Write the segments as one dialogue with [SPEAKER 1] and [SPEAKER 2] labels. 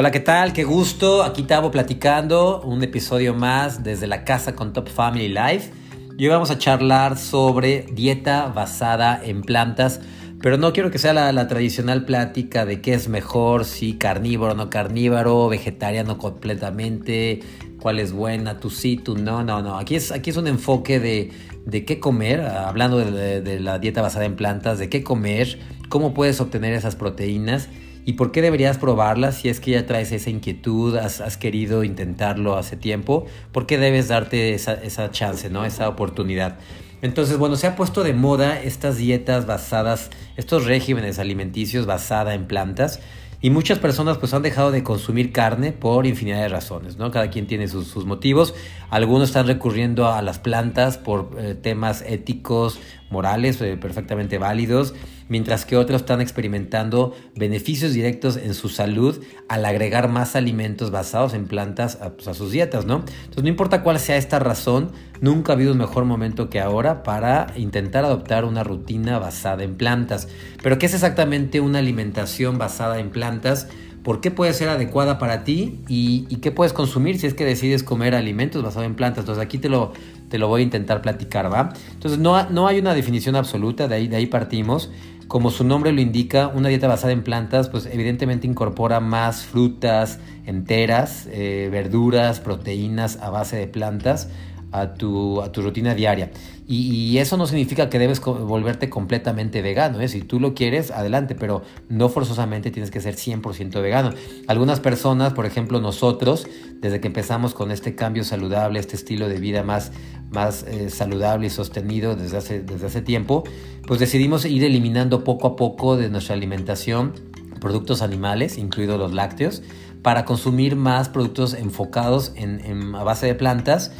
[SPEAKER 1] Hola, ¿qué tal? Qué gusto. Aquí estamos platicando un episodio más desde la casa con Top Family Life. Y hoy vamos a charlar sobre dieta basada en plantas, pero no quiero que sea la, tradicional plática de qué es mejor, si carnívoro o no carnívoro, vegetariano completamente, cuál es buena, tú sí, tú no, no, no. Aquí es, aquí es un enfoque de, de qué comer, hablando de, la dieta basada en plantas, de qué comer, cómo puedes obtener esas proteínas ¿Y por qué deberías probarla si es que ya traes esa inquietud, has, querido intentarlo hace tiempo? ¿Por qué debes darte esa, esa chance, ¿no? esa oportunidad? Entonces, bueno, se ha puesto de moda estas dietas basadas, estos regímenes alimenticios basadas en plantas. Y muchas personas pues han dejado de consumir carne por infinidad de razones, ¿no? Cada quien tiene sus, motivos. Algunos están recurriendo a las plantas por eh, temas éticos, morales, eh, perfectamente válidos mientras que otros están experimentando beneficios directos en su salud al agregar más alimentos basados en plantas a, pues, sus dietas, ¿no? Entonces no importa cuál sea esta razón, nunca ha habido un mejor momento que ahora para intentar adoptar una rutina basada en plantas. Pero ¿qué es exactamente una alimentación basada en plantas? por qué puede ser adecuada para ti y, qué puedes consumir si es que decides comer alimentos basados en plantas. Entonces aquí te lo, te lo voy a intentar platicar, ¿va? Entonces no, no hay una definición absoluta, de ahí, de ahí partimos. Como su nombre lo indica, una dieta basada en plantas, pues evidentemente incorpora más frutas enteras, eh, verduras, proteínas a base de plantas a tu, a tu rutina diaria. Y, eso no significa que debes volverte completamente vegano. ¿eh? Si tú lo quieres, adelante, pero no forzosamente tienes que ser 100% vegano. Algunas personas, por ejemplo nosotros, desde que empezamos con este cambio saludable, este estilo de vida más, más eh, saludable y sostenido desde hace, desde hace tiempo, pues decidimos ir eliminando poco a poco de nuestra alimentación productos animales, incluidos los lácteos, para consumir más productos enfocados en, en a base de plantas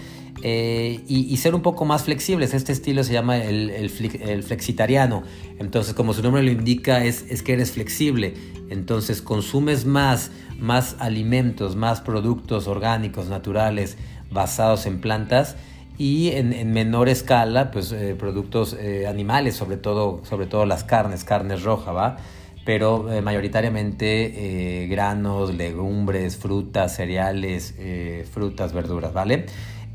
[SPEAKER 1] eh, y, ser un poco más flexibles. Este estilo se llama el, flexitariano. Entonces, como su nombre lo indica, es, que eres flexible. Entonces, consumes más, más alimentos, más productos orgánicos, naturales, basados en plantas y en, menor escala, pues eh, productos eh, animales, sobre todo, sobre todo las carnes, carnes rojas, ¿va? Pero mayoritariamente granos, legumbres, frutas, cereales, frutas, verduras, ¿vale?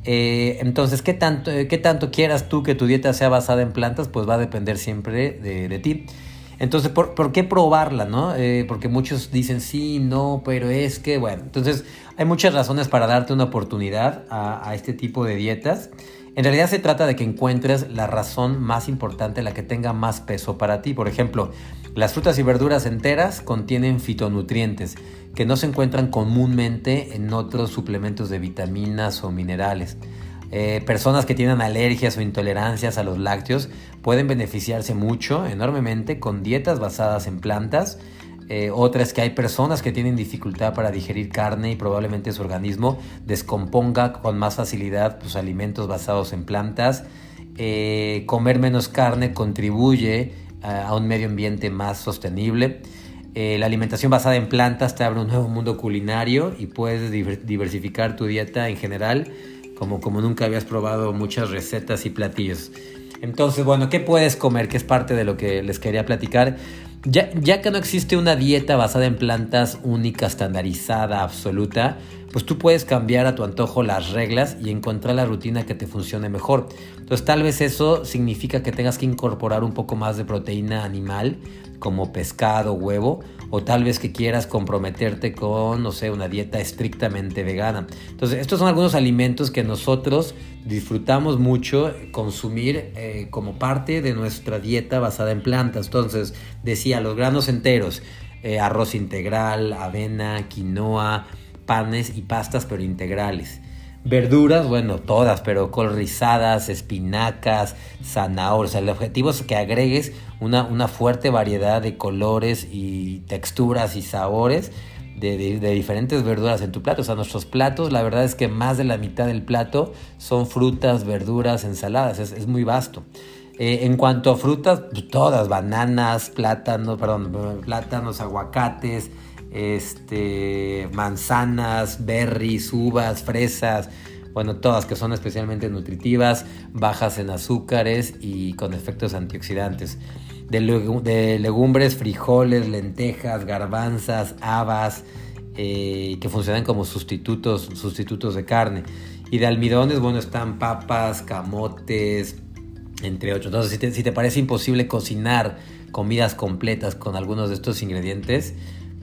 [SPEAKER 1] Eh, entonces, ¿qué tanto, eh, ¿qué tanto quieras tú que tu dieta sea basada en plantas? Pues va a depender siempre de, ti. Entonces, ¿por, qué probarla, no? Eh, porque muchos dicen sí, no, pero es que, bueno, entonces hay muchas razones para darte una oportunidad a este tipo de dietas. En realidad se trata de que encuentres la razón más importante, la que tenga más peso para ti. Por ejemplo, las frutas y verduras enteras contienen fitonutrientes que no se encuentran comúnmente en otros suplementos de vitaminas o minerales. Eh, personas que tienen alergias o intolerancias a los lácteos pueden beneficiarse mucho, enormemente, con dietas basadas en plantas. Eh, otra es que hay personas que tienen dificultad para digerir carne y probablemente su organismo descomponga con más facilidad sus alimentos basados en plantas. Eh, comer menos carne contribuye a un medio ambiente más sostenible. Eh, la alimentación basada en plantas te abre un nuevo mundo culinario y puedes diversificar tu dieta en general como, como nunca habías probado muchas recetas y platillos. Entonces, bueno, ¿qué puedes comer? Que es parte de lo que les quería platicar. Ya, que no existe una dieta basada en plantas única, estandarizada, absoluta, pues tú puedes cambiar a tu antojo las reglas y encontrar la rutina que te funcione mejor. Entonces tal vez eso significa que tengas que incorporar un poco más de proteína animal como pescado, huevo, o tal vez que quieras comprometerte con, no sé, una dieta estrictamente vegana. Entonces, estos son algunos alimentos que nosotros disfrutamos mucho consumir eh, como parte de nuestra dieta basada en plantas. Entonces, decía, los granos enteros, eh, arroz integral, avena, quinoa, panes y pastas, pero integrales. Verduras, bueno, todas, pero col rizadas, espinacas, zanahorias. El objetivo es que agregues una, una fuerte variedad de colores y texturas y sabores de, diferentes verduras en tu plato. O sea, nuestros platos, la verdad es que más de la mitad del plato son frutas, verduras, ensaladas. Es, muy vasto. Eh, en cuanto a frutas, todas, bananas, plátanos, perdón, plátanos, aguacates, este, manzanas, berries, uvas, fresas, bueno, todas que son especialmente nutritivas, bajas en azúcares y con efectos antioxidantes. De, legumbres, frijoles, lentejas, garbanzas, habas, eh, que funcionan como sustitutos, sustitutos de carne. Y de almidones, bueno, están papas, camotes, entre otros. Entonces, si te, si te parece imposible cocinar comidas completas con algunos de estos ingredientes,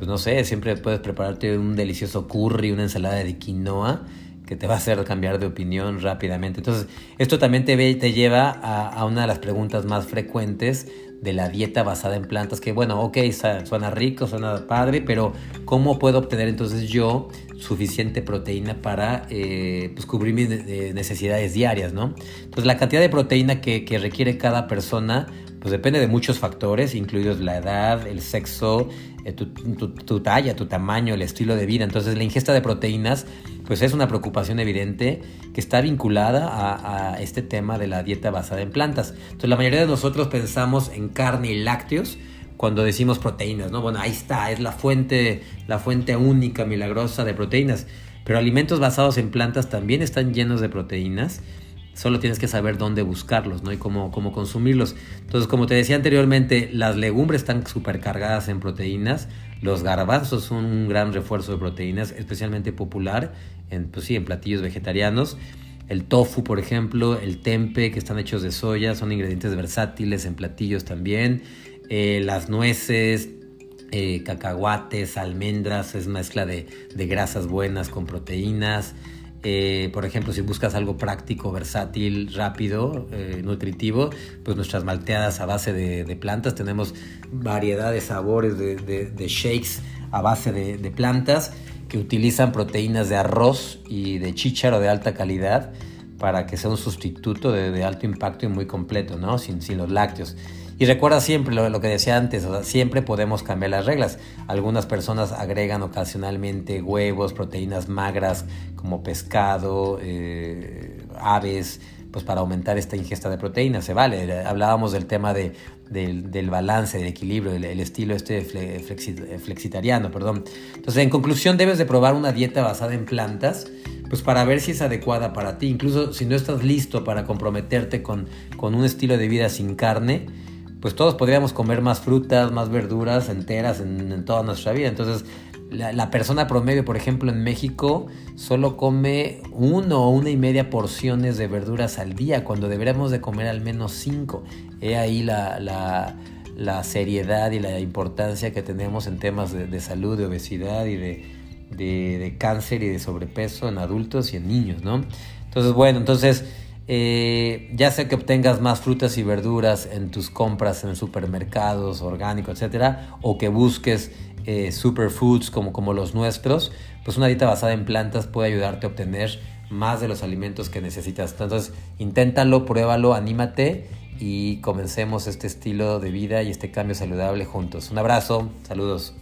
[SPEAKER 1] pues no sé, siempre puedes prepararte un delicioso curry, una ensalada de quinoa que te va a hacer cambiar de opinión rápidamente. Entonces, esto también te, te lleva a, una de las preguntas más frecuentes de la dieta basada en plantas, que bueno, ok, suena rico, suena padre, pero ¿cómo puedo obtener entonces yo suficiente proteína para eh, pues cubrir mis necesidades diarias, ¿no? Entonces la cantidad de proteína que requiere cada persona pues depende de muchos factores, incluidos la edad, el sexo, eh, tu, talla, tu tamaño, el estilo de vida. Entonces la ingesta de proteínas pues es una preocupación evidente que está vinculada a, a, este tema de la dieta basada en plantas. Entonces la mayoría de nosotros pensamos en carne y lácteos cuando decimos proteínas, ¿no? Bueno, ahí está, es la fuente, la fuente única, milagrosa de proteínas. Pero alimentos basados en plantas también están llenos de proteínas Solo tienes que saber dónde buscarlos, ¿no? Y cómo, cómo consumirlos. Entonces, como te decía anteriormente, las legumbres están supercargadas en proteínas. Los garbanzos son un gran refuerzo de proteínas, especialmente popular en, pues sí, en platillos vegetarianos. El tofu, por ejemplo, el tempe, que están hechos de soya, son ingredientes versátiles en platillos también. Eh, las nueces, eh, cacahuates, almendras, es mezcla de, de grasas buenas con proteínas. Eh, por ejemplo, si buscas algo práctico, versátil, rápido, eh, nutritivo, pues nuestras malteadas a base de, plantas, tenemos variedad de sabores de, shakes a base de, plantas que utilizan proteínas de arroz y de chícharo de alta calidad para que sea un sustituto de, alto impacto y muy completo, ¿no? Sin, sin los lácteos. Y recuerda siempre lo, que decía antes, siempre podemos cambiar las reglas. Algunas personas agregan ocasionalmente huevos, proteínas magras como pescado, eh, aves, pues para aumentar esta ingesta de proteínas, se vale. Hablábamos del tema de, del, balance, del equilibrio, el, estilo este flexitariano, perdón. Entonces, en conclusión, debes de probar una dieta basada en plantas, pues para ver si es adecuada para ti. Incluso si no estás listo para comprometerte con, con un estilo de vida sin carne, pues todos podríamos comer más frutas, más verduras enteras en, toda nuestra vida. Entonces, la, persona promedio, por ejemplo, en México, solo come uno o una y media porciones de verduras al día, cuando deberíamos de comer al menos cinco. He ahí la, la, seriedad y la importancia que tenemos en temas de, salud, de obesidad y de, de, cáncer y de sobrepeso en adultos y en niños, ¿no? Entonces, bueno, entonces eh, ya sea que obtengas más frutas y verduras en tus compras en supermercados, orgánicos, etcétera, o que busques eh, superfoods como, como los nuestros, pues una dieta basada en plantas puede ayudarte a obtener más de los alimentos que necesitas. Entonces, inténtalo, pruébalo, anímate y comencemos este estilo de vida y este cambio saludable juntos. Un abrazo, saludos.